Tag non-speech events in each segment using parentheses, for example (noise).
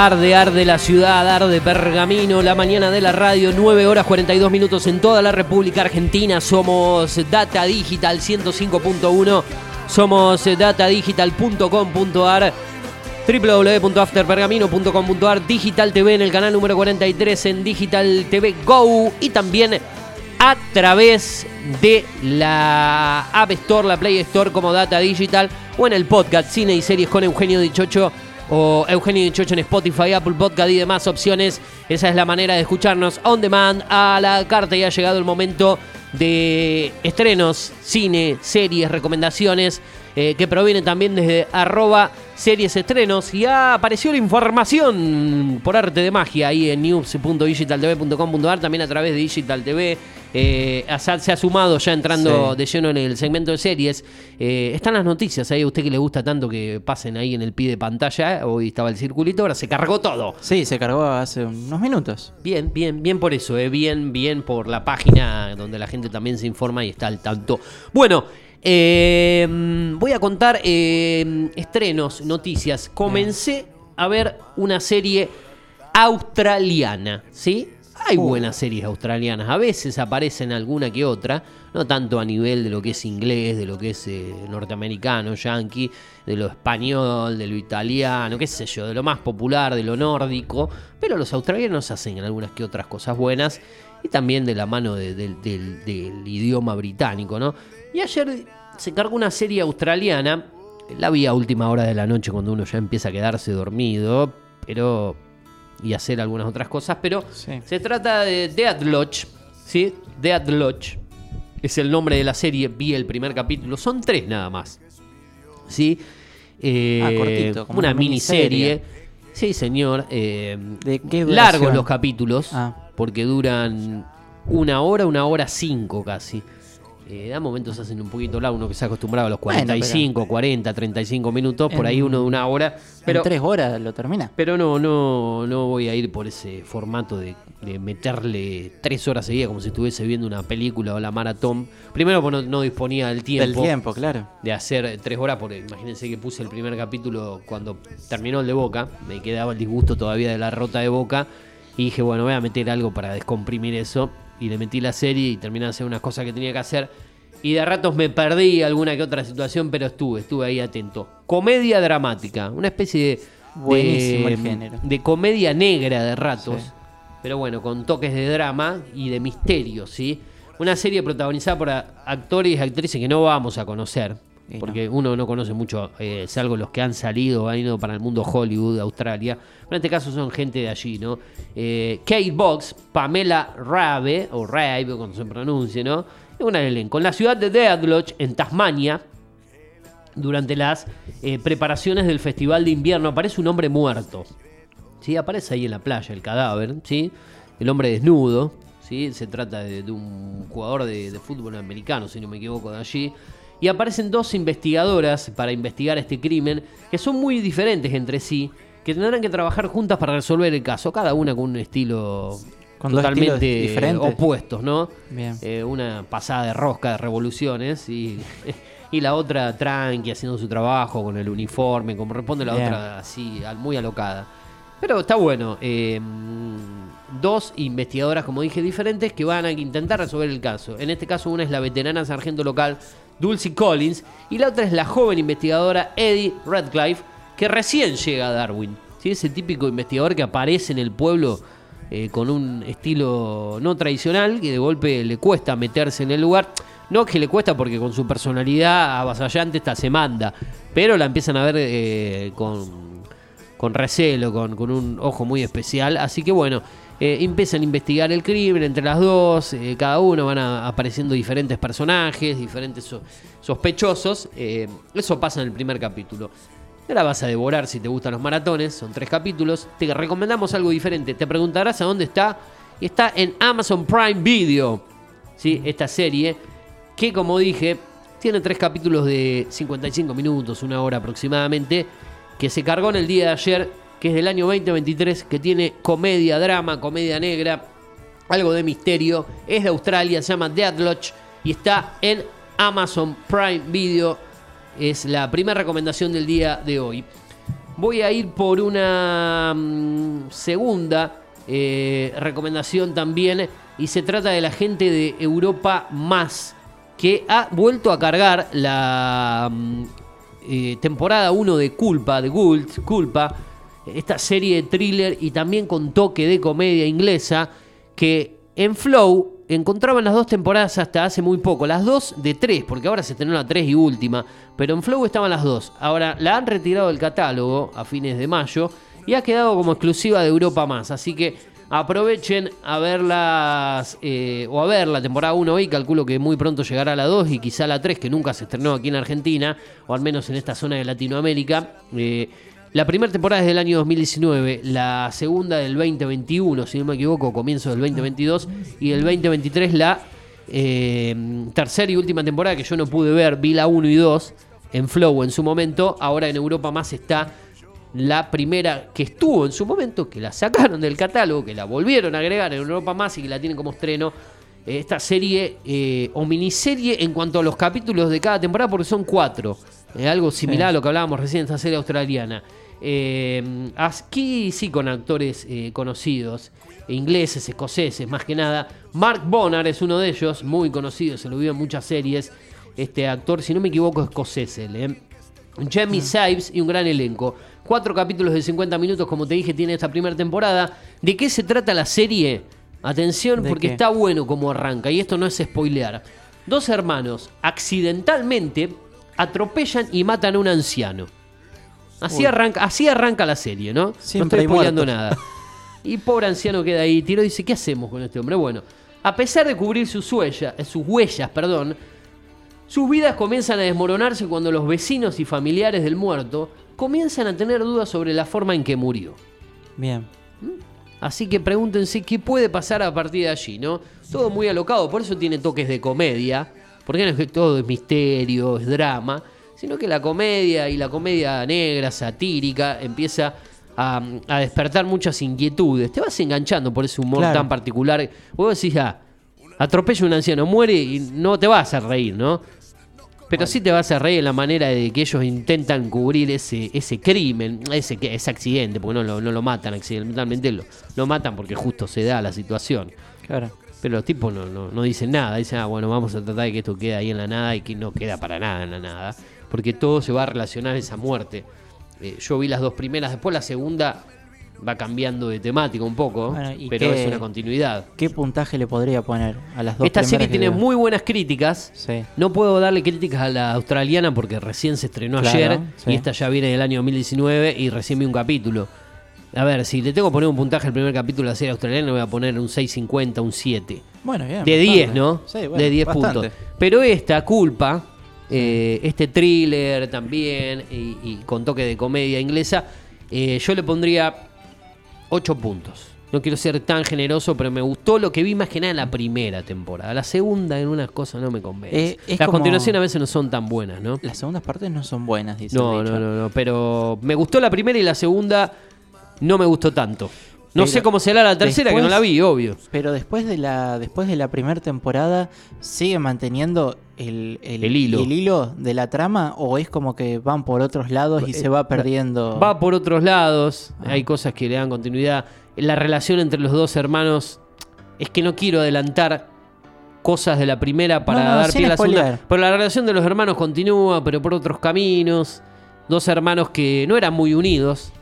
Arde, arde la ciudad, arde Pergamino, la mañana de la radio, 9 horas 42 minutos en toda la República Argentina. Somos Data Digital 105.1, somos datadigital.com.ar, www.afterpergamino.com.ar, Digital TV en el canal número 43 en Digital TV Go y también a través de la App Store, la Play Store como Data Digital o en el podcast Cine y Series con Eugenio Dichocho o Eugenio Dichocho en Spotify, Apple Podcast y demás opciones. Esa es la manera de escucharnos on demand a la carta y ha llegado el momento de estrenos, cine, series, recomendaciones eh, que provienen también desde arroba series estrenos y apareció la información por arte de magia ahí en news.digitaltv.com.ar también a través de Digital TV eh, Asad se ha sumado ya entrando de lleno en el segmento de series. Eh, están las noticias ahí, a usted que le gusta tanto que pasen ahí en el pie de pantalla. Hoy estaba el circulito, ahora se cargó todo. Sí, se cargó hace unos minutos. Bien, bien, bien por eso, eh. bien, bien por la página donde la gente también se informa y está al tanto. Bueno, eh, voy a contar eh, estrenos, noticias. Comencé a ver una serie australiana, ¿sí? Hay buenas series australianas, a veces aparecen alguna que otra, no tanto a nivel de lo que es inglés, de lo que es eh, norteamericano, yankee, de lo español, de lo italiano, qué sé yo, de lo más popular, de lo nórdico, pero los australianos hacen algunas que otras cosas buenas y también de la mano de- del- idioma británico, ¿no? Y ayer se cargó una serie australiana, la vi a última hora de la noche cuando uno ya empieza a quedarse dormido, pero y hacer algunas otras cosas, pero Sí. se trata de Dead Lodge, ¿sí? Dead Lodge es el nombre de la serie, vi el primer capítulo, son tres nada más, ¿sí? Eh, Ah, cortito, como una una miniserie. miniserie. Sí, señor. eh, ¿De qué largos los capítulos, Ah. porque duran una hora, una hora cinco casi. Eh, da momentos hacen un poquito largo, uno que se ha acostumbrado a los Bueno, 45, 40, 35 minutos, por ahí uno de una hora. Pero, en tres horas lo termina. pero no, no, no voy a ir por ese formato de, de meterle tres horas seguidas como si estuviese viendo una película o la maratón. Primero, porque no, no disponía del tiempo, Del tiempo, claro. de hacer tres horas, porque imagínense que puse el primer capítulo cuando terminó el de Boca, me quedaba el disgusto todavía de la rota de Boca, y dije, bueno, voy a meter algo para descomprimir eso, y le metí la serie y terminé de hacer unas cosas que tenía que hacer. Y de ratos me perdí alguna que otra situación, pero estuve, estuve ahí atento. Comedia dramática, una especie de, Buenísimo de, el género. de comedia negra de ratos, Sí. pero bueno, con toques de drama y de misterio, ¿sí? Una serie protagonizada por actores y actrices que no vamos a conocer, Porque uno no conoce mucho, eh, salvo los que han salido, han ido para el mundo Hollywood, Australia. Pero en este caso son gente de allí, ¿no? Eh, Kate Box, Pamela Rabe, o Rabe, como se pronuncie, ¿no? Es un elenco. En la ciudad de Dead Lodge, en Tasmania, durante las eh, preparaciones del Festival de Invierno, aparece un hombre muerto. ¿sí? Aparece ahí en la playa el cadáver, ¿sí? el hombre desnudo. ¿sí? Se trata de, un jugador de fútbol americano, si no me equivoco, de allí. Y aparecen dos investigadoras para investigar este crimen, que son muy diferentes entre sí, que tendrán que trabajar juntas para resolver el caso, cada una con un estilo Con totalmente opuestos, ¿no? Bien. Eh, una pasada de rosca de revoluciones y, (laughs) y la otra tranqui haciendo su trabajo con el uniforme, como responde la Bien. otra así, muy alocada. Pero está bueno. eh, dos investigadoras, como dije, diferentes que van a intentar resolver el caso. En este caso, una es la veterana sargento local Dulcie Collins y la otra es la joven investigadora Eddie Radcliffe, que recién llega a Darwin. ¿sí? Ese típico investigador que aparece en el pueblo eh, con un estilo no tradicional, que de golpe le cuesta meterse en el lugar. No que le cuesta porque con su personalidad avasallante esta se manda, pero la empiezan a ver eh, con, con recelo, con, con un ojo muy especial. Así que bueno, eh, empiezan a investigar el crimen entre las dos, eh, cada uno van a- apareciendo diferentes personajes, diferentes so- sospechosos. eh, eso pasa en el primer capítulo. Te la vas a devorar si te gustan los maratones, son tres capítulos. Te recomendamos algo diferente. Te preguntarás a dónde está. Y está en Amazon Prime Video. ¿sí? Esta serie, que como dije, tiene tres capítulos de 55 minutos, una hora aproximadamente, que se cargó en el día de ayer, que es del año 2023, que tiene comedia, drama, comedia negra, algo de misterio. Es de Australia, se llama Dead y está en Amazon Prime Video. Es la primera recomendación del día de hoy. voy a ir por una mm, segunda eh, recomendación también. Y se trata de la gente de Europa Más, que ha vuelto a cargar la mm, eh, temporada 1 de Culpa, de Gult, Culpa, esta serie de thriller y también con toque de comedia inglesa, que en Flow encontraban las dos temporadas hasta hace muy poco, las dos de tres, porque ahora se estrenó la tres y última, pero en Flow estaban las dos. Ahora la han retirado del catálogo a fines de mayo y ha quedado como exclusiva de Europa más, así que aprovechen a verlas eh, o a ver la temporada 1 hoy, calculo que muy pronto llegará la 2 y quizá la 3 que nunca se estrenó aquí en Argentina, o al menos en esta zona de Latinoamérica. Eh, la primera temporada es del año 2019, la segunda del 2021, si no me equivoco, comienzo del 2022, y del 2023 la eh, tercera y última temporada que yo no pude ver, vi la 1 y 2 en Flow en su momento, ahora en Europa más está la primera que estuvo en su momento, que la sacaron del catálogo, que la volvieron a agregar en Europa más y que la tienen como estreno. eh, Esta serie eh, o miniserie en cuanto a los capítulos de cada temporada, porque son cuatro. Eh, algo similar a lo que hablábamos recién esta serie australiana. Eh, aquí sí con actores eh, conocidos, ingleses, escoceses, más que nada. Mark Bonnar es uno de ellos, muy conocido, se lo vio en muchas series. Este actor, si no me equivoco, escocés ¿eh? Jamie Sipes y un gran elenco. Cuatro capítulos de 50 minutos, como te dije, tiene esta primera temporada. ¿De qué se trata la serie? Atención, ¿De porque qué? está bueno como arranca, y esto no es spoilear. Dos hermanos accidentalmente atropellan y matan a un anciano. Así Uy. arranca, así arranca la serie, ¿no? Siempre no estoy spoileando nada. Y pobre anciano queda ahí, tiro y dice, ¿qué hacemos con este hombre? Bueno, a pesar de cubrir sus huellas, eh, sus huellas, perdón, sus vidas comienzan a desmoronarse cuando los vecinos y familiares del muerto comienzan a tener dudas sobre la forma en que murió. Bien. Así que pregúntense qué puede pasar a partir de allí, ¿no? Todo muy alocado, por eso tiene toques de comedia, porque no es que todo es misterio, es drama, sino que la comedia y la comedia negra, satírica, empieza a, a despertar muchas inquietudes. Te vas enganchando por ese humor Claro. tan particular. Vos decís, ah, atropella un anciano, muere y no te vas a reír, ¿no? Pero sí te vas a reír en la manera de que ellos intentan cubrir ese, ese crimen, ese, ese accidente, porque no lo, no lo matan accidentalmente, lo, lo matan porque justo se da la situación. Claro. Pero los tipos no, no, no dicen nada, dicen, ah, bueno, vamos a tratar de que esto quede ahí en la nada y que no queda para nada en la nada, porque todo se va a relacionar a esa muerte. Eh, yo vi las dos primeras, después la segunda va cambiando de temática un poco, Bueno, ¿y pero qué- es una continuidad. ¿Qué puntaje le podría poner a las dos Esta serie primeras tiene muy buenas críticas. Sí. No puedo darle críticas a la australiana porque recién se estrenó Claro, ayer sí. y esta ya viene del año 2019 y recién vi un capítulo. A ver, si le tengo que poner un puntaje al primer capítulo de la serie australiana, le voy a poner un 6.50, un 7. Bueno, bien. De bastante. 10, ¿no? Sí, bueno, de 10 bastante. puntos. Pero esta, culpa, eh, este thriller también, y, y con toque de comedia inglesa, eh, yo le pondría 8 puntos. No quiero ser tan generoso, pero me gustó lo que vi más que nada en la primera temporada. La segunda en unas cosas no me convence. Eh, Las continuaciones a veces no son tan buenas, ¿no? Las segundas partes no son buenas, dice No, no, no, no, pero me gustó la primera y la segunda no me gustó tanto. No sé cómo será la tercera, que no la vi, obvio. Pero después de la después de la primera temporada, ¿sigue manteniendo el, El hilo. hilo de la trama o es como que van por otros lados y Eh, se va perdiendo? Va por otros lados, Ah. hay cosas que le dan continuidad. La relación entre los dos hermanos, es que no quiero adelantar cosas de la primera para No, no, dar pie a la segunda. Pero la relación de los hermanos continúa, pero por otros caminos. Dos hermanos que no eran muy unidos,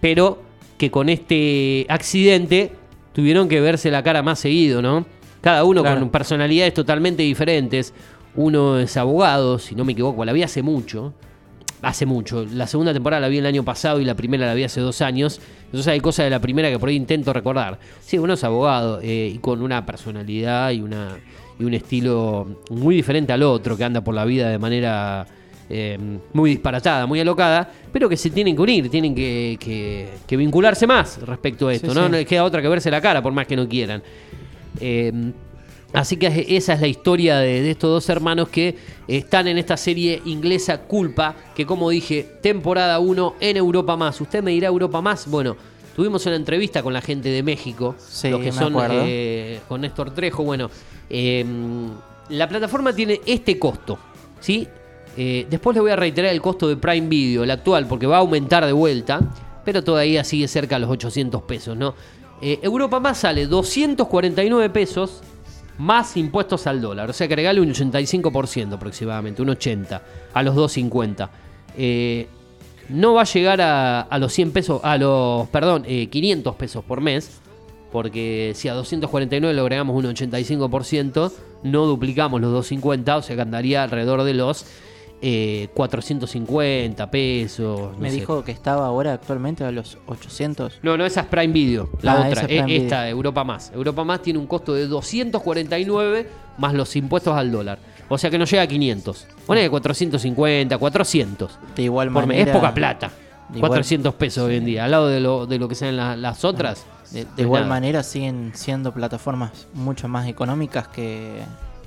pero que con este accidente tuvieron que verse la cara más seguido, ¿no? Cada uno Claro. con personalidades totalmente diferentes. Uno es abogado, si no me equivoco, la vi hace mucho. Hace mucho. La segunda temporada la vi el año pasado y la primera la vi hace dos años. Entonces hay cosas de la primera que por ahí intento recordar. Sí, uno es abogado eh, y con una personalidad y, una, y un estilo muy diferente al otro que anda por la vida de manera eh, muy disparatada, muy alocada, pero que se tienen que unir, tienen que, que- que vincularse más respecto a esto. Sí, ¿no? sí. no les queda otra que verse la cara por más que no quieran. Eh, así que esa es la historia de, de estos dos hermanos que están en esta serie inglesa Culpa, que como dije, temporada 1 en Europa Más. ¿Usted me dirá Europa Más? Bueno, tuvimos una entrevista con la gente de México, Sí, los que son eh, con Néstor Trejo. Bueno, eh, la plataforma tiene este costo, ¿sí? Eh, después le voy a reiterar el costo de Prime Video, el actual, porque va a aumentar de vuelta, pero todavía sigue cerca de los 800 pesos, ¿no? Eh, Europa más sale 249 pesos más impuestos al dólar, o sea que regale un 85% aproximadamente, un 80 a los 250. Eh, no va a llegar a, a los 100 pesos, a los, perdón, eh, 500 pesos por mes, porque si a 249 le agregamos un 85%, no duplicamos los 250, o sea que andaría alrededor de los eh, 450 pesos. no Me sé. dijo que estaba ahora actualmente a los 800. No, no, esa es Prime Video, la Ah, otra, es eh, esta, Europa Más. Europa Más tiene un costo de 249 más los impuestos al dólar. O sea que no llega a 500. Pone que 450, 400. De igual Por mes. manera. Es poca plata. de igual- 400 pesos hoy en día. Al lado de lo, de lo que sean la- las otras. De, de igual nada. manera siguen siendo plataformas mucho más económicas que,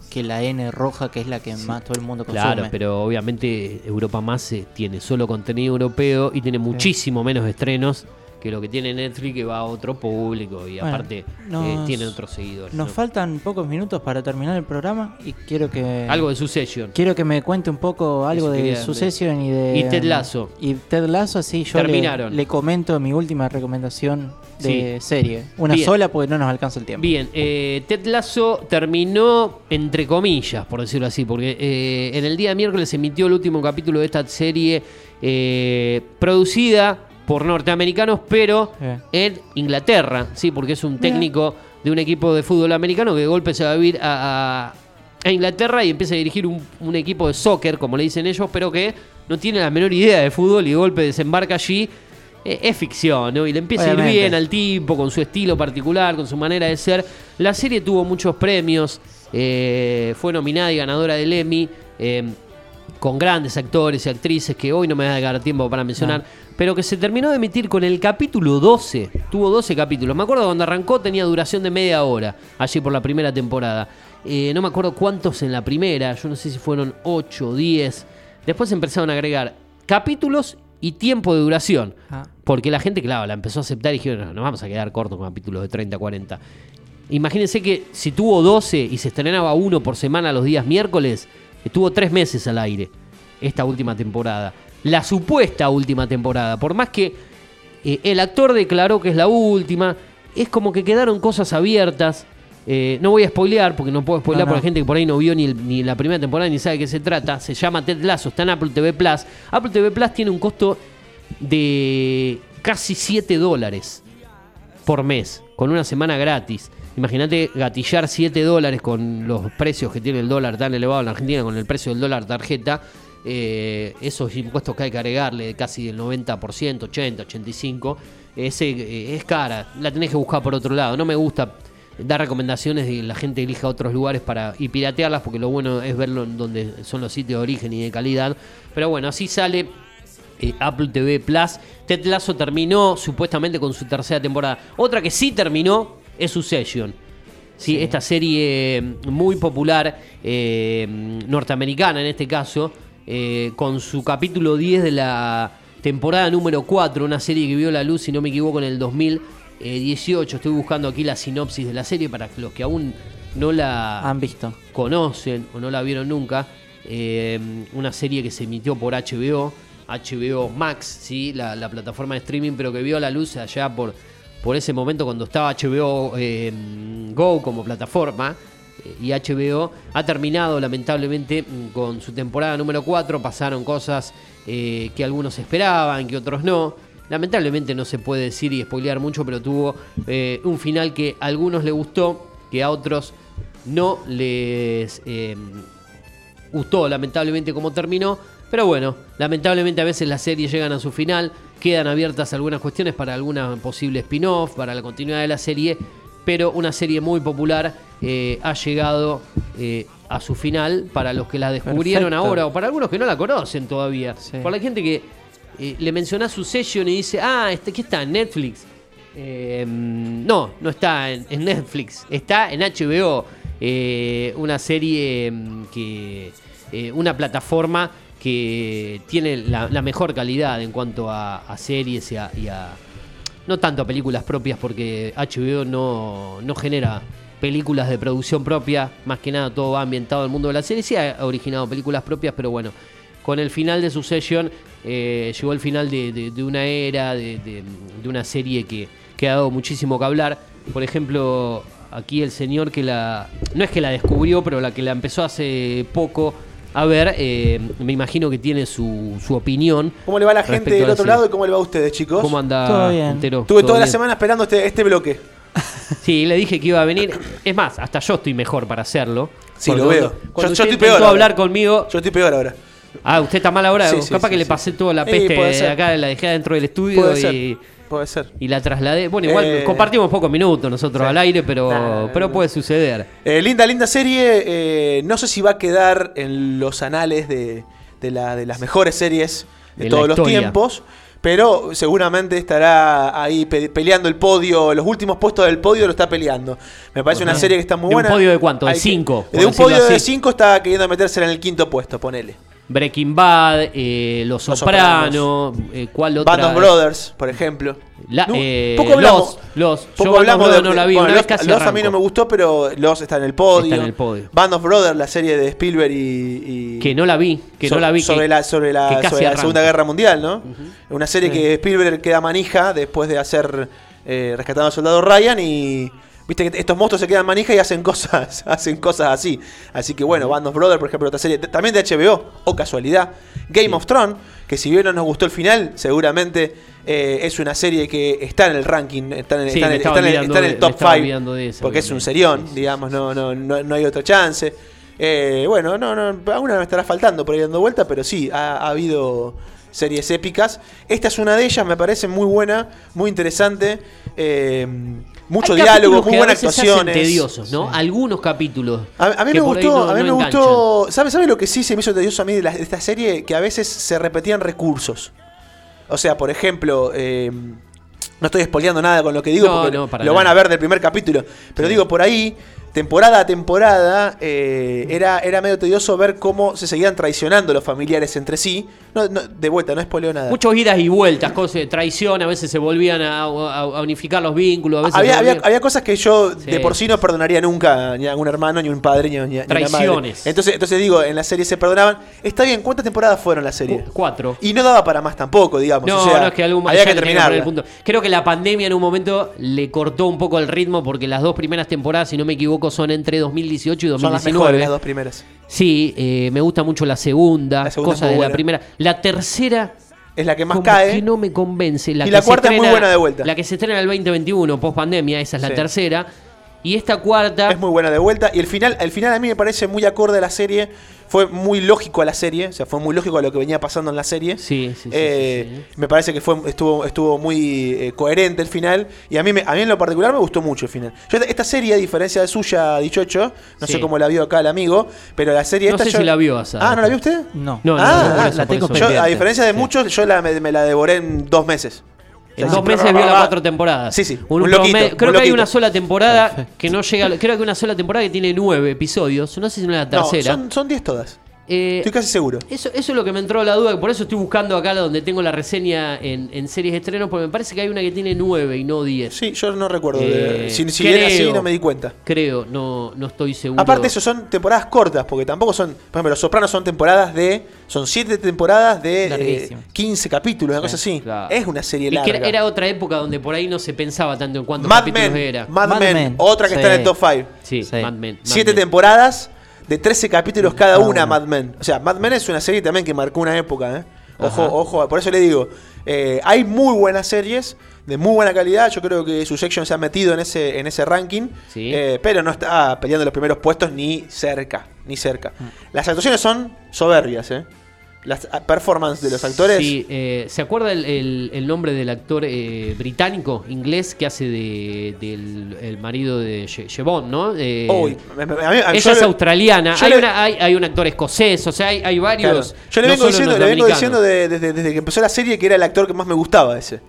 que la N roja, que es la que más todo el mundo consume. Claro, pero obviamente Europa Más eh, tiene solo contenido europeo y tiene muchísimo menos estrenos que lo que tiene Netflix que va a otro público y Bueno, aparte eh, tiene otros seguidores. Nos ¿no? faltan pocos minutos para terminar el programa y quiero que Algo de Succession. quiero que me cuente un poco algo de Succession y de Y Ted Lasso. Y Ted Lasso, sí, yo le, Terminaron. le comento mi última recomendación de Sí. serie. Una Bien. sola porque no nos alcanza el tiempo. Bien, eh, Ted Lasso terminó entre comillas, por decirlo así, porque eh, en el día de miércoles emitió el último capítulo de esta serie eh, producida por norteamericanos, pero Eh. en Inglaterra, sí, porque es un técnico de un equipo de fútbol americano que de golpe se va a vivir a, a- a Inglaterra y empieza a dirigir un, un equipo de soccer, como le dicen ellos, pero que no tiene la menor idea de fútbol y de golpe desembarca allí. Eh, es ficción, ¿no? Y le empieza a ir bien al tipo, con su estilo particular, con su manera de ser. La serie tuvo muchos premios, eh, fue nominada y ganadora del Emmy, eh, con grandes actores y actrices que hoy no me va a dar tiempo para mencionar, pero que se terminó de emitir con el capítulo 12. Tuvo 12 capítulos. Me acuerdo cuando arrancó tenía duración de media hora, allí por la primera temporada. Eh, no me acuerdo cuántos en la primera, yo no sé si fueron 8 o 10. Después empezaron a agregar capítulos y tiempo de duración. Ah. Porque la gente, claro, la empezó a aceptar y dijeron, no, nos vamos a quedar cortos con capítulos de 30, 40. Imagínense que si tuvo 12 y se estrenaba uno por semana los días miércoles, estuvo tres meses al aire esta última temporada. La supuesta última temporada. Por más que eh, el actor declaró que es la última, es como que quedaron cosas abiertas. Eh, no voy a spoilear porque no puedo spoilear No, no. por la gente que por ahí no vio ni, el- ni la primera temporada ni sabe de qué se trata. Se llama Ted Lasso, está en Apple TV Plus. Apple TV Plus tiene un costo de casi 7 dólares por mes, con una semana gratis. Imagínate gatillar 7 dólares con los precios que tiene el dólar tan elevado en la Argentina, con el precio del dólar tarjeta. eh, esos impuestos que hay que agregarle, casi del 90%, 80, 85, ese, eh, es cara. La tenés que buscar por otro lado. No me gusta dar recomendaciones de la gente elija otros lugares para y piratearlas, porque lo bueno es verlo en donde son los sitios de origen y de calidad. Pero bueno, así sale eh, Apple TV Plus. Ted Lasso terminó supuestamente con su tercera temporada. Otra que sí terminó es Succession. Sí, Sí. esta serie muy popular, eh, norteamericana en este caso, eh, con su capítulo 10 de la temporada número 4, una serie que vio la luz, si no me equivoco, en el 2018. Estoy buscando aquí la sinopsis de la serie para los que aún no la Han visto. conocen o no la vieron nunca, eh, una serie que se emitió por HBO, HBO Max, ¿sí? la, la plataforma de streaming, pero que vio la luz allá por, por ese momento cuando estaba HBO eh, Go como plataforma. eh, Y HBO ha terminado lamentablemente mm, con su temporada número 4. Pasaron cosas eh, que algunos esperaban, que otros no. Lamentablemente no se puede decir y spoilear mucho, pero tuvo un final que a algunos les gustó, que a otros no les gustó lamentablemente cómo terminó. Pero bueno, lamentablemente a veces las series llegan a su final, quedan abiertas algunas cuestiones para alguna posible spin-off, para la continuidad de la serie, pero una serie muy popular eh, ha llegado eh, a su final para los que la descubrieron Perfecto. ahora o para algunos que no la conocen todavía. Sí. Por la gente que eh, le menciona su session y dice, ah, este, ¿qué está? ¿En Netflix? Eh, no, no está en, en Netflix, está en HBO, una serie mm, que, una plataforma que tiene la, mejor calidad en cuanto a, series y a, y a- no tanto a películas propias porque HBO no, no genera películas de producción propia, más que nada todo va ambientado en el mundo de la serie, sí ha originado películas propias, pero bueno, con el final de Succession eh, llegó el final de, de- de una era, de- de una serie que, que ha dado muchísimo que hablar. Por ejemplo, aquí el señor que la. No es que la descubrió, pero la que la empezó hace poco a ver, eh, me imagino que tiene su, su opinión. ¿Cómo le va a la gente del otro ese- lado y cómo le va a ustedes, chicos? ¿Cómo anda Todo bien. entero? Estuve ¿Todo toda la bien? semana esperando este, este bloque. (laughs) Sí, le dije que iba a venir. Es más, hasta yo estoy mejor para hacerlo. Sí, Porque lo veo. Cuando, Yo- cuando yo usted estoy peor ahora. hablar conmigo. Yo estoy peor ahora. Ah, usted está mal ahora. Sí, sí, Capaz sí, que le sí. pasé toda la peste de acá, la dejé adentro del estudio Puede y, ser. Puede ser. y la trasladé. Bueno, igual Eh, compartimos pocos minutos nosotros sí. al aire, pero, Nah, pero puede suceder. Eh, linda, linda serie. eh, no sé si va a quedar en los anales de, de la- de las mejores series de, todos los tiempos. Pero seguramente estará ahí pe- peleando el podio. Los últimos puestos del podio lo está peleando. Me parece una serie que está muy ¿De un buena. podio de cuánto? ¿De cinco, De un podio de? 5 está queriendo meterse en el quinto puesto, ponele. Breaking Bad, eh, Los Los Sopranos, eh, ¿cuál otra? Band of Brothers, por ejemplo. La- No, eh, poco hablamos. Los, Los. Poco Yo hablamos de, no la vi, bueno, una casi Lost a mí no me gustó, pero Los está en el podio. Está en el podio. Band of Brothers, la serie de Spielberg y. y- Que no la vi, que so- no la vi. Sobre que- la, sobre la, sobre la. Segunda Guerra Mundial, ¿no? Una serie que Spielberg queda manija después de hacer eh, Rescatando al Soldado Ryan y. Viste que estos monstruos se quedan manija y hacen cosas, (laughs) hacen cosas así. Así que bueno, Band of Brothers, por ejemplo, otra serie también de HBO, o casualidad. Game of Thrones, que si bien no nos gustó el final, seguramente eh, es una serie que está en el ranking, está en, Sí, está en me el, está en el- está en top estaba 5. olvidando de esa, Porque es un serión, sí. digamos, no, no, no, no hay otra chance. Eh, bueno, no, no, alguna me estará faltando por ahí dando vuelta, pero sí, ha, ha habido series épicas. Esta es una de ellas, me parece muy buena, muy interesante. eh, mucho Hay diálogo, muy buenas veces se hacen actuaciones. tediosos, ¿no? Algunos capítulos. A, a mí me gustó, no- a mí me enganchan. gustó. ¿Sabes sabe lo que sí se me hizo tedioso a mí de, la- de esta serie? Que a veces se repetían recursos. O sea, por ejemplo, eh, no estoy spoileando nada con lo que digo No, porque no, lo nada. van a ver del primer capítulo. Pero digo, por ahí, temporada a temporada, eh, era, era medio tedioso ver cómo se seguían traicionando los familiares entre sí. No, no, de vuelta, no spoileo nada. Muchos idas y vueltas, cosas traición, a veces se volvían a, a- a unificar los vínculos, a veces Había, había, había cosas que yo Sí. de por sí no perdonaría nunca ni a un hermano, ni a un padre, ni a, ni a una madre. Traiciones. Entonces, entonces digo, en la serie se perdonaban. Está bien, ¿cuántas temporadas fueron la serie? Cu- cuatro. Y no daba para más tampoco, digamos. No, o sea, no es que algún había que punto. Creo que la pandemia en un momento le cortó un poco el ritmo porque las dos primeras temporadas, si no me equivoco, son entre 2018 y Son las 2019. mejores, las dos primeras. Sí, eh, me gusta mucho la segunda, La segunda cosa de la primera. La tercera Es la que más como cae. que no me convence. La Y que la cuarta es muy buena de vuelta. La que se estrena en el 2021, post pandemia, esa es la Sí. tercera. Y esta cuarta, Es muy buena de vuelta. Y el final, el final a mí me parece muy acorde a la serie. Fue muy lógico a la serie. O sea, fue muy lógico a lo que venía pasando en la serie. Sí, sí, sí, Eh, sí, sí. Me parece que fue, estuvo, estuvo muy eh, coherente el final. Y a mí, me- a mí en lo particular me gustó mucho el final. Yo esta, serie, a diferencia de suya, Dichocho, no Sí. sé cómo la vio acá el amigo, pero la serie No esta sé yo- si la vio Asad. Ah, ¿no la vio usted? No. No, no, Ah, no, ah, la tengo. Yo, a diferencia de Sí. muchos, yo la, me, me la devoré en dos meses. En dos meses vio las cuatro temporadas. Sí, sí, Un un loquito, promedio- un creo que hay una sola temporada que no llega. Creo que una sola temporada que tiene nueve episodios. No sé si no es la No, tercera. son, son diez todas. Eh, Estoy casi seguro. Eso, eso es lo que me entró la duda, por eso estoy buscando acá donde tengo la reseña en, en series de estreno, porque me parece que hay una que tiene 9 y no 10. Sí, yo no recuerdo. de- Eh, si si era así, creo. no me di cuenta. Creo, no, no estoy seguro. Aparte, eso son temporadas cortas, porque tampoco son. Por ejemplo, Los Sopranos son temporadas de. Son siete temporadas de eh, Larguísimas. 15 capítulos, una cosa así. Claro. Es una serie Y que larga. era, era otra época donde por ahí no se pensaba tanto en cuántos Mad capítulos Men. era. Mad, Mad Men, Men, Otra que sí. está en el top 5. Sí, Sí. Mad Men. Mad Siete Men. temporadas de 13 capítulos cada una. Mad Men. O sea, Mad Men es una serie también que marcó una época, ¿eh? Ojo, Ajá. ojo, por eso le digo. eh, hay muy buenas series, de muy buena calidad. Yo creo que su section se ha metido en ese, en ese ranking. Sí. eh, pero no está peleando los primeros puestos ni cerca. Ni cerca. Mm. Las actuaciones son soberbias, ¿eh? Las ah, performances de los actores. Sí, eh, ¿se acuerda el, el- el nombre del actor eh, británico, inglés, que hace de, del el marido de Jevon, ¿no? Eh, Uy, me- me- a mí- a mí- ella yo es le- australiana. Hay, le- una- hay, hay un actor escocés, o sea, hay, hay Claro. varios. Yo le vengo diciendo, le vengo norteamericanos. diciendo de- desde, desde que empezó la serie que era el actor que más me gustaba ese.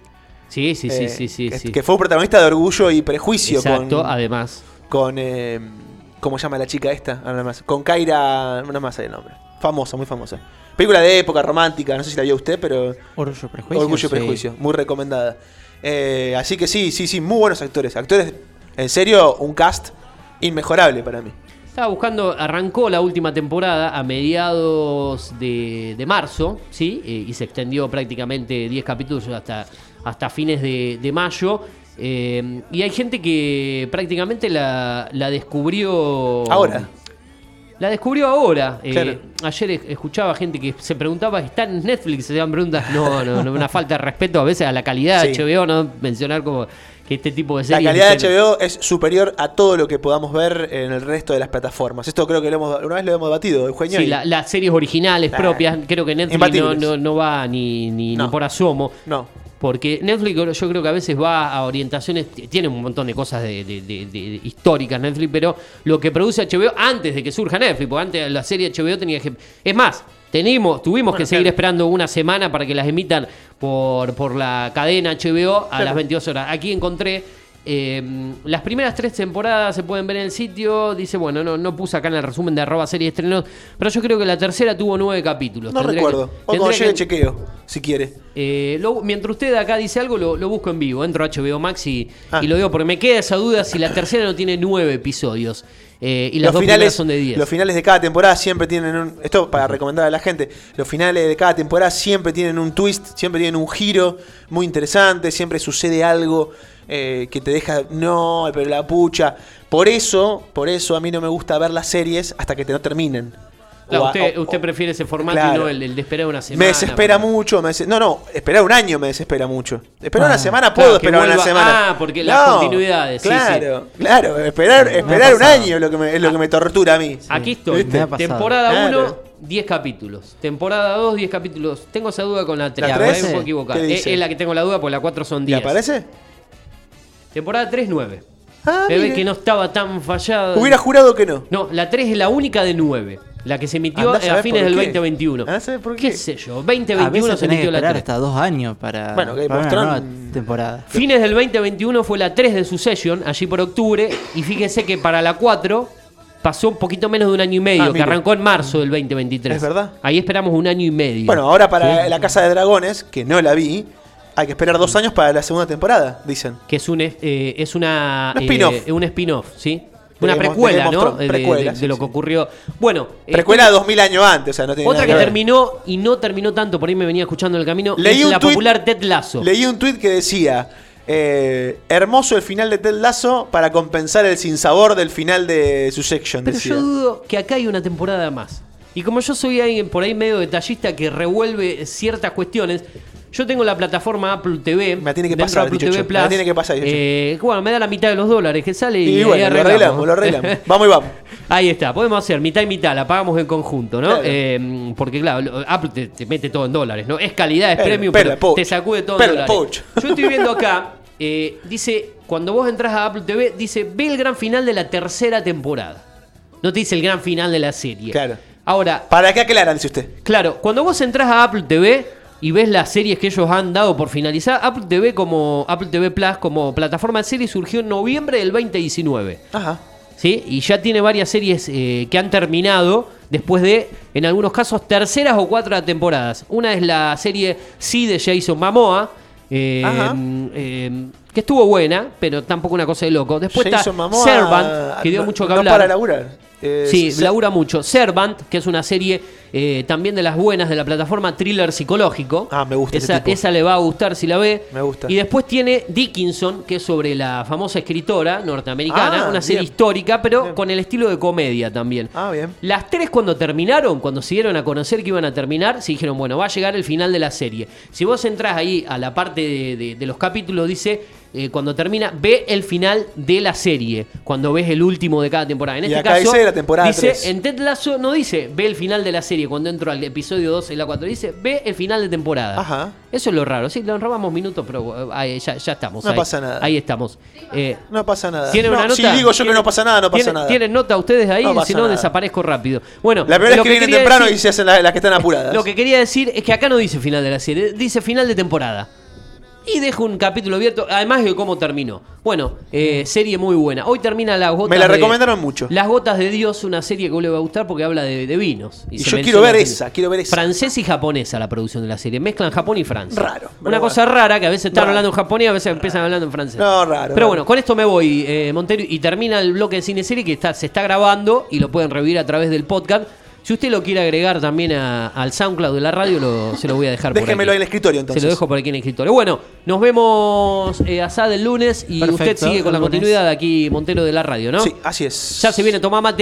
Sí, sí, sí, sí, sí. que, sí. que fue un protagonista de Orgullo y Prejuicio Exacto, con, además. con ¿cómo se llama la chica esta? Ahora más. Con Kaira, no más hay el nombre. Famosa, muy famosa. Película de época romántica, no sé si la vio usted, pero Orgullo y prejuicio. Orgullo y sí. Prejuicio, muy recomendada. Eh, así que sí, sí, sí, muy buenos actores. Actores, en serio, un cast inmejorable para mí. Estaba buscando, arrancó la última temporada a mediados de, de marzo, ¿sí? Eh, y se extendió prácticamente 10 capítulos hasta, hasta fines de, de mayo. Eh, y hay gente que prácticamente la, la descubrió. Ahora. La descubrió ahora. Eh, Claro. ayer es- escuchaba gente que se preguntaba, ¿está en Netflix? Se daban preguntas. No, no, no, una falta de respeto a veces a la calidad de Sí. HBO, no mencionar como que este tipo de La series. calidad ¿viste? de HBO es superior a todo lo que podamos ver en el resto de las plataformas. Esto creo que lo hemos, una vez lo hemos debatido, Eugenio. Sí, y- la- las series originales propias, creo que Netflix no, no, no va ni, ni, No. ni por asomo. No. Porque Netflix yo creo que a veces va a orientaciones, tiene un montón de cosas de, de- de- de- históricas Netflix, pero lo que produce HBO antes de que surja Netflix, porque antes la serie HBO tenía que... Es más, tenemos, tuvimos que seguir claro. esperando una semana para que las emitan por, por la cadena HBO a las 22 horas. Aquí encontré... eh, las primeras tres temporadas se pueden ver en el sitio. Dice, bueno, no, no puse acá en el resumen de arroba serie estrenos, pero yo creo que la tercera tuvo nueve capítulos. No Tendría recuerdo. que- o cuando tendría llegue que- chequeo, si quiere. eh, lo- mientras usted acá dice algo, lo, lo busco en vivo. Entro a HBO Max y, Ah. y lo digo porque me queda esa duda si la tercera no tiene nueve episodios eh, y las los dos finales, son de diez. los finales de cada temporada siempre tienen un. Esto para recomendar a la gente. Los finales de cada temporada siempre tienen un twist, siempre tienen un giro muy interesante, siempre sucede algo eh, que te deja. No, pero la pucha. Por eso, por eso a mí no me gusta ver las series hasta que te no terminen. Claro, a- usted, o- usted prefiere ese formato y Claro. no el, el de esperar una semana. Me desespera mucho. Me des- No, no, esperar un año me desespera mucho. Esperar Ah, una semana claro, puedo esperar una semana. ah, porque las continuidades, sí, Claro, claro. Esperar, Me esperar un año es lo que me, es lo que me tortura a mí. Aquí estoy. Temporada Claro. 1, 10 capítulos. Temporada 2, 10 capítulos. Tengo esa duda con la 3. ¿La por ahí tres? me puedo equivocar. ¿Qué Es, la que tengo la duda porque la 4 son ¿Le 10. aparece? Temporada 3, 9. Ah, Se ve mire. que no estaba tan fallada. Hubiera jurado que no. No, la 3 es la única de 9. La que se emitió Andá a a fines del qué. 2021. Andá a saber por ¿Qué qué. sé yo? A 2021 veces se que emitió la esperar 3. hasta dos años para, Bueno, Game para una nueva temporada. Fines del 2021 fue la 3 de Succession, allí por octubre. Y fíjese que para la 4 pasó un poquito menos de un año y medio, Ah, que arrancó en marzo del 2023. Es verdad. Ahí esperamos un año y medio. Bueno, ahora para La Casa de Dragones, que no la vi, hay que esperar dos años para la segunda temporada, dicen. que es un eh, es una Un spin-off. eh, un spin-off, ¿sí? Una de precuela, ¿no? Thrones, De- de- precuela, de, lo que ocurrió. Bueno, eh, Precuela de 2000 años antes, o sea, no tiene otra nada que ver. terminó y no terminó tanto, por ahí me venía escuchando en el camino, Leí es un la tuit- popular Ted Lasso. Leí un tuit que decía: eh, Hermoso el final de Ted Lasso para compensar el sinsabor del final de Succession. Pero decía. yo dudo que acá hay una temporada más. Y como yo soy alguien por ahí medio detallista que revuelve ciertas cuestiones, yo tengo la plataforma Apple TV. Me la tiene que pasar, Apple. TV Me Plus. la tiene que pasar, eh, bueno, me da la mitad de los dólares que sale y, Y ahí bueno, lo arreglamos. lo arreglamos. (laughs) Vamos y vamos. Ahí está, podemos hacer mitad y mitad, la pagamos en conjunto, ¿no? Claro. Eh, porque claro, Apple te, te mete todo en dólares, ¿no? Es calidad, es Perla, premium, perla, pero te sacude todo Perla, en dólares. Yo estoy viendo (laughs) acá, eh, dice, cuando vos entras a Apple TV, dice, ve el gran final de la tercera temporada. No te dice el gran final de la serie. Claro. Ahora, ¿Para qué aclaran, dice usted? Claro, cuando vos entras a Apple TV y ves las series que ellos han dado por finalizar, Apple TV como Apple TV Plus como plataforma de series surgió en noviembre del 2019. Ajá. ¿Sí? Y ya tiene varias series eh, que han terminado después de, en algunos casos, terceras o cuatro temporadas. Una es la serie Sí de Jason Momoa, eh, Ajá. eh, que estuvo buena, pero tampoco una cosa de loco. Después Jason está Momoa, Servant, que dio no- mucho que no hablar. para laburar. Eh, Sí, se- labura mucho. Servant, que es una serie eh, también de las buenas de la plataforma thriller psicológico. Ah, me gusta ese Esa, tipo. esa le va a gustar si la ve. Me gusta. Y después tiene Dickinson, que es sobre la famosa escritora norteamericana, Ah, una serie bien. histórica, pero Bien. con el estilo de comedia también. Ah, bien. Las tres cuando terminaron, cuando se dieron a conocer que iban a terminar, se dijeron, bueno, va a llegar el final de la serie. Si vos entrás ahí a la parte de, de- de los capítulos, dice, eh, cuando termina, ve el final de la serie, cuando ves el último de cada temporada. En Y este acá caso, dice la temporada dice, en Ted Lasso no dice, ve el final de la serie, cuando entro al episodio 2 y la 4, dice, ve el final de temporada. Ajá. Eso es lo raro, sí, lo robamos minutos, pero eh, ahí, ya, ya estamos. No ahí. pasa nada. Ahí estamos. Eh, No pasa nada. ¿Tienen No, una nota? Si digo yo que no pasa nada, no pasa ¿Tienen- nada. ¿Tienen nota ustedes ahí? No si no, nada. desaparezco rápido. Bueno, La primera es que vienen temprano decir- y se hacen la- las que están apuradas. Lo que quería decir es que acá no dice final de la serie, dice final de temporada. Y dejo un capítulo abierto, además de cómo terminó. Bueno, eh, serie muy buena. Hoy termina Las Gotas Me la de- recomendaron mucho. Las Gotas de Dios, una serie que vos le va a gustar porque habla de, de vinos. Y yo quiero ver esa, quiero ver esa. Francesa y japonesa la producción de la serie. Mezclan Japón y Francia. Raro, Una cosa rara que a veces están Raro. hablando en japonés y a veces empiezan hablando en francés. No, raro, Pero bueno, con esto me voy, eh, Montero, y termina el bloque de cine serie que está, se está grabando y lo pueden revivir a través del podcast. Si usted lo quiere agregar también a- al SoundCloud de la radio, lo- se lo voy a dejar por Déjemelo aquí. en el escritorio entonces. Se lo dejo por aquí en el escritorio. Bueno, nos vemos eh, asada el lunes y Perfecto, usted sigue con la lunes. continuidad de aquí, Montero de la radio, ¿no? Sí, así es. Ya se viene Tomá Mate.